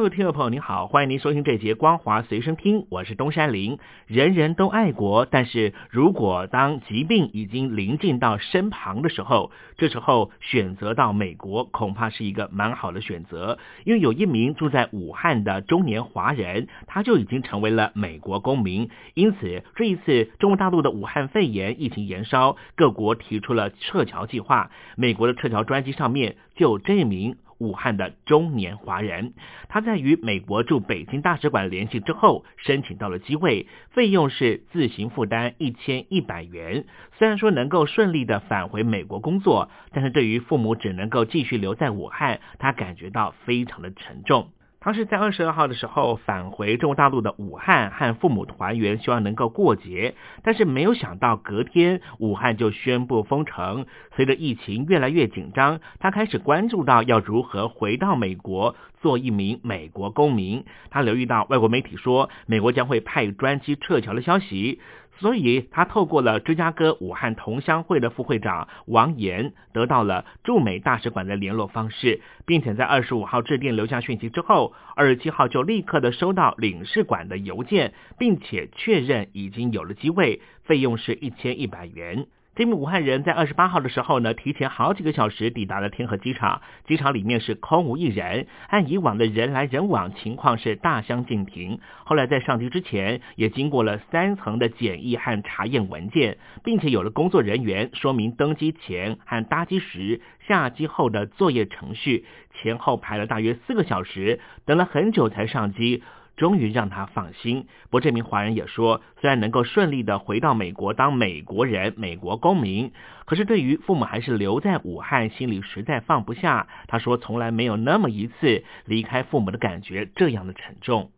陆听众朋友您好，欢迎您收听这节光华随身听，我是东山林。人人都爱国，但是如果当疾病已经临近到身旁的时候，这时候选择到美国恐怕是一个蛮好的选择，因为有一名住在武汉的中年华人，他就已经成为了美国公民。因此，这一次中国大陆的武汉肺炎疫情延烧，各国提出了撤侨计划，美国的撤侨专机上面就这名。武汉的中年华人，他在与美国驻北京大使馆联系之后，申请到了机会，费用是自行负担一千一百元。虽然说能够顺利的返回美国工作，但是对于父母只能够继续留在武汉，他感觉到非常的沉重。他是在二十二号的时候返回中国大陆的武汉和父母团圆，希望能够过节。但是没有想到隔天武汉就宣布封城。随着疫情越来越紧张，他开始关注到要如何回到美国做一名美国公民。他留意到外国媒体说美国将会派专机撤侨的消息。所以，他透过了芝加哥武汉同乡会的副会长王岩，得到了驻美大使馆的联络方式，并且在二十五号致电留下讯息之后，二十七号就立刻的收到领事馆的邮件，并且确认已经有了机位，费用是一千一百元。这名武汉人在二十八号的时候呢，提前好几个小时抵达了天河机场。机场里面是空无一人，按以往的人来人往情况是大相径庭。后来在上机之前，也经过了三层的检疫和查验文件，并且有了工作人员说明登机前和搭机时、下机后的作业程序。前后排了大约四个小时，等了很久才上机。终于让他放心。不过这名华人也说，虽然能够顺利的回到美国当美国人、美国公民，可是对于父母还是留在武汉，心里实在放不下。他说，从来没有那么一次离开父母的感觉这样的沉重。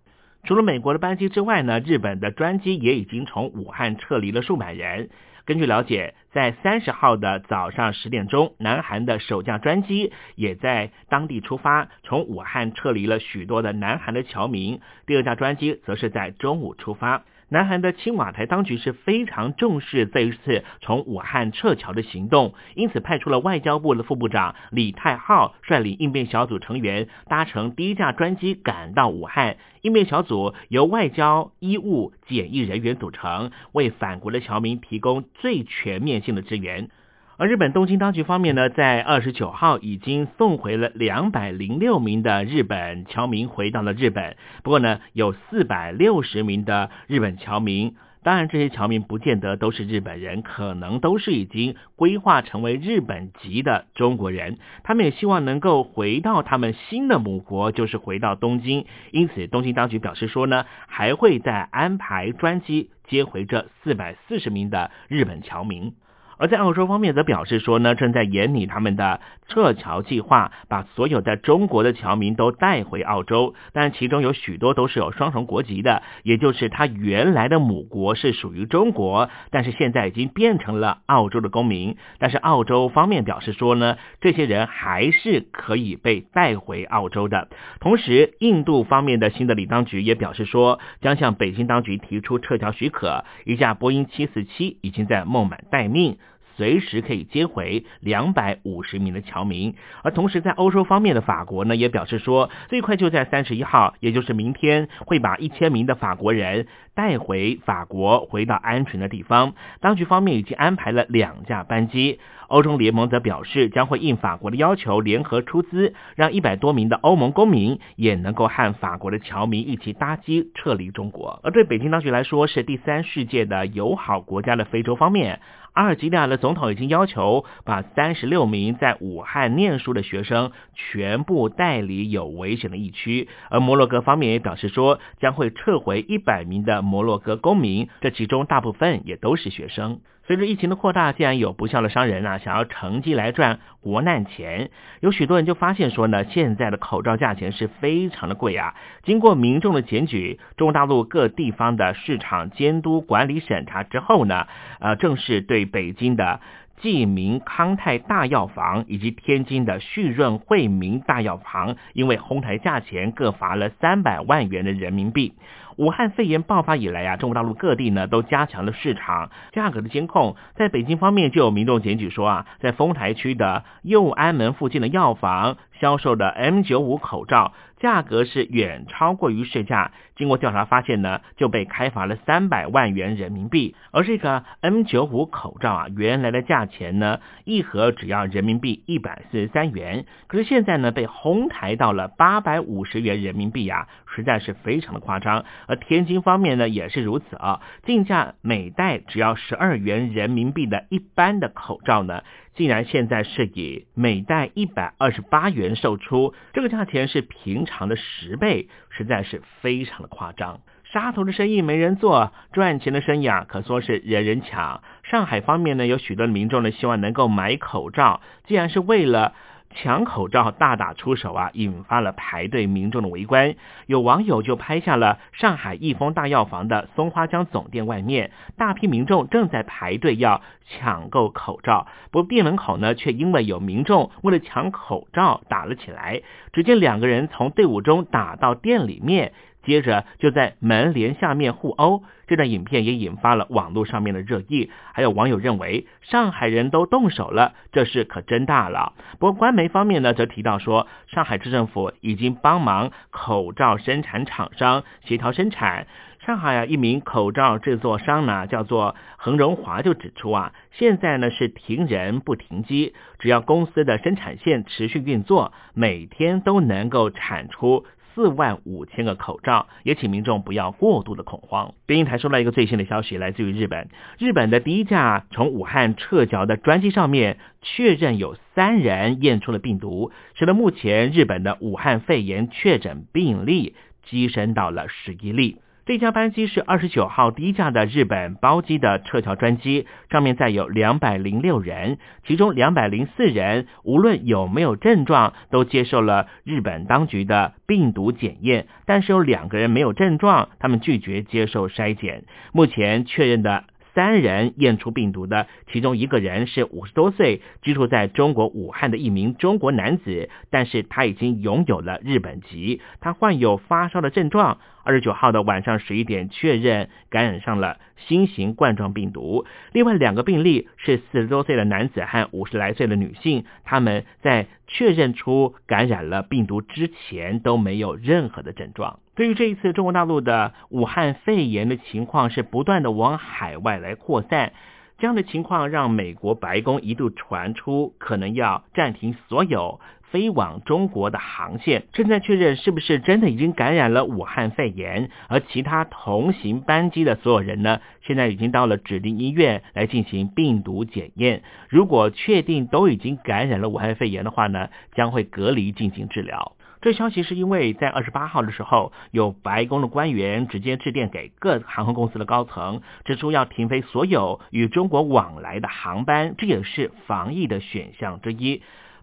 除了美国的班机之外呢，日本的专机也已经从武汉撤离了数百人。根据了解，在三十号的早上十点钟，南韩的首架专机也在当地出发，从武汉撤离了许多的南韩的侨民。第二架专机则是在中午出发。南韩的青瓦台当局是非常重视这一次从武汉撤侨的行动，因此派出了外交部的副部长李泰浩率领应变小组成员搭乘第一架专机赶到武汉。应变小组由外交、医务、检疫人员组成，为返国的侨民提供最全面性的支援。而日本东京当局方面呢，在二十九号已经送回了两百零六名的日本侨民回到了日本。不过呢，有四百六十名的日本侨民，当然这些侨民不见得都是日本人，可能都是已经规划成为日本籍的中国人。他们也希望能够回到他们新的母国，就是回到东京。因此，东京当局表示说呢，还会再安排专机接回这四百四十名的日本侨民。而在澳洲方面则表示说呢，正在研拟他们的撤侨计划，把所有在中国的侨民都带回澳洲。但其中有许多都是有双重国籍的，也就是他原来的母国是属于中国，但是现在已经变成了澳洲的公民。但是澳洲方面表示说呢，这些人还是可以被带回澳洲的。同时，印度方面的新德里当局也表示说，将向北京当局提出撤侨许可。一架波音七四七已经在孟买待命。随时可以接回两百五十名的侨民，而同时在欧洲方面的法国呢，也表示说，最快就在三十一号，也就是明天，会把一千名的法国人带回法国，回到安全的地方。当局方面已经安排了两架班机。欧洲联盟则表示，将会应法国的要求，联合出资，让一百多名的欧盟公民也能够和法国的侨民一起搭机撤离中国。而对北京当局来说，是第三世界的友好国家的非洲方面，阿尔及利亚的总统已经要求把三十六名在武汉念书的学生全部带离有危险的疫区。而摩洛哥方面也表示说，将会撤回一百名的摩洛哥公民，这其中大部分也都是学生。随着疫情的扩大，竟然有不孝的商人啊，想要乘机来赚国难钱，有许多人就发现说呢，现在的口罩价钱是非常的贵啊。经过民众的检举，中国大陆各地方的市场监督管理审查之后呢，呃，正式对北京的济民康泰大药房以及天津的旭润惠民大药房，因为哄抬价钱，各罚了三百万元的人民币。武汉肺炎爆发以来啊，中国大陆各地呢都加强了市场价格的监控。在北京方面，就有民众检举说啊，在丰台区的右安门附近的药房销售的 M95 口罩。价格是远超过于市价，经过调查发现呢，就被开罚了三百万元人民币。而这个 N95 口罩啊，原来的价钱呢，一盒只要人民币一百四十三元，可是现在呢，被哄抬到了八百五十元人民币呀，实在是非常的夸张。而天津方面呢，也是如此啊，进价每袋只要十二元人民币的一般的口罩呢。竟然现在是以每袋一百二十八元售出，这个价钱是平常的十倍，实在是非常的夸张。杀头的生意没人做，赚钱的生意啊可说是人人抢。上海方面呢，有许多民众呢希望能够买口罩，既然是为了。抢口罩大打出手啊，引发了排队民众的围观。有网友就拍下了上海益丰大药房的松花江总店外面，大批民众正在排队要抢购口罩。不过店门口呢，却因为有民众为了抢口罩打了起来。只见两个人从队伍中打到店里面。接着就在门帘下面互殴，这段影片也引发了网络上面的热议。还有网友认为上海人都动手了，这事可真大了。不过官媒方面呢，则提到说，上海市政府已经帮忙口罩生产厂商协调生产。上海啊，一名口罩制作商呢，叫做恒荣华，就指出啊，现在呢是停人不停机，只要公司的生产线持续运作，每天都能够产出。四万五千个口罩，也请民众不要过度的恐慌。北京台收到一个最新的消息，来自于日本，日本的第一架从武汉撤侨的专机上面确认有三人验出了病毒，使得目前日本的武汉肺炎确诊病例跻身到了十一例。这架班机是二十九号第一架的日本包机的撤侨专机，上面载有两百零六人，其中两百零四人无论有没有症状，都接受了日本当局的病毒检验，但是有两个人没有症状，他们拒绝接受筛检。目前确认的。三人验出病毒的，其中一个人是五十多岁，居住在中国武汉的一名中国男子，但是他已经拥有了日本籍，他患有发烧的症状。二十九号的晚上十一点，确认感染上了新型冠状病毒。另外两个病例是四十多岁的男子和五十来岁的女性，他们在确认出感染了病毒之前都没有任何的症状。对于这一次中国大陆的武汉肺炎的情况是不断的往海外来扩散，这样的情况让美国白宫一度传出可能要暂停所有飞往中国的航线，正在确认是不是真的已经感染了武汉肺炎，而其他同行班机的所有人呢，现在已经到了指定医院来进行病毒检验，如果确定都已经感染了武汉肺炎的话呢，将会隔离进行治疗。这消息是因为在二十八号的时候，有白宫的官员直接致电给各航空公司的高层，指出要停飞所有与中国往来的航班，这也是防疫的选项之一。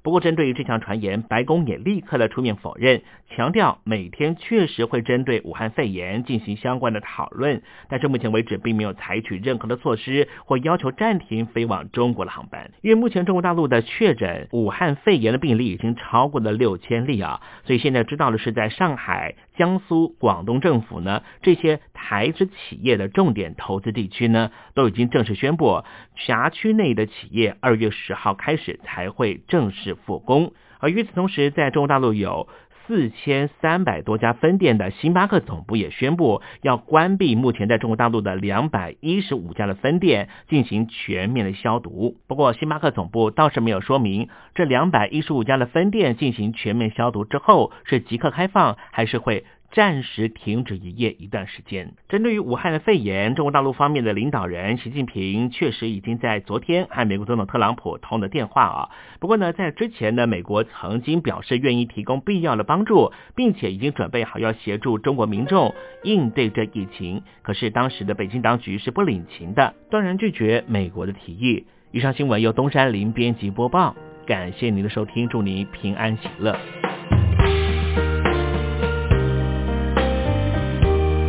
不过，针对于这项传言，白宫也立刻的出面否认，强调每天确实会针对武汉肺炎进行相关的讨论，但是目前为止并没有采取任何的措施或要求暂停飞往中国的航班。因为目前中国大陆的确诊武汉肺炎的病例已经超过了六千例啊，所以现在知道的是，在上海、江苏、广东政府呢这些台资企业的重点投资地区呢，都已经正式宣布，辖区内的企业二月十号开始才会正式。复工，而与此同时，在中国大陆有四千三百多家分店的星巴克总部也宣布要关闭目前在中国大陆的两百一十五家的分店，进行全面的消毒。不过，星巴克总部倒是没有说明这两百一十五家的分店进行全面消毒之后是即刻开放，还是会暂时停止营业一段时间。针对于武汉的肺炎，中国大陆方面的领导人习近平确实已经在昨天和美国总统特朗普通了电话啊。不过呢，在之前呢，美国曾经表示愿意提供必要的帮助，并且已经准备好要协助中国民众应对这疫情。可是当时的北京当局是不领情的，断然拒绝美国的提议。以上新闻由东山林编辑播报，感谢您的收听，祝您平安喜乐。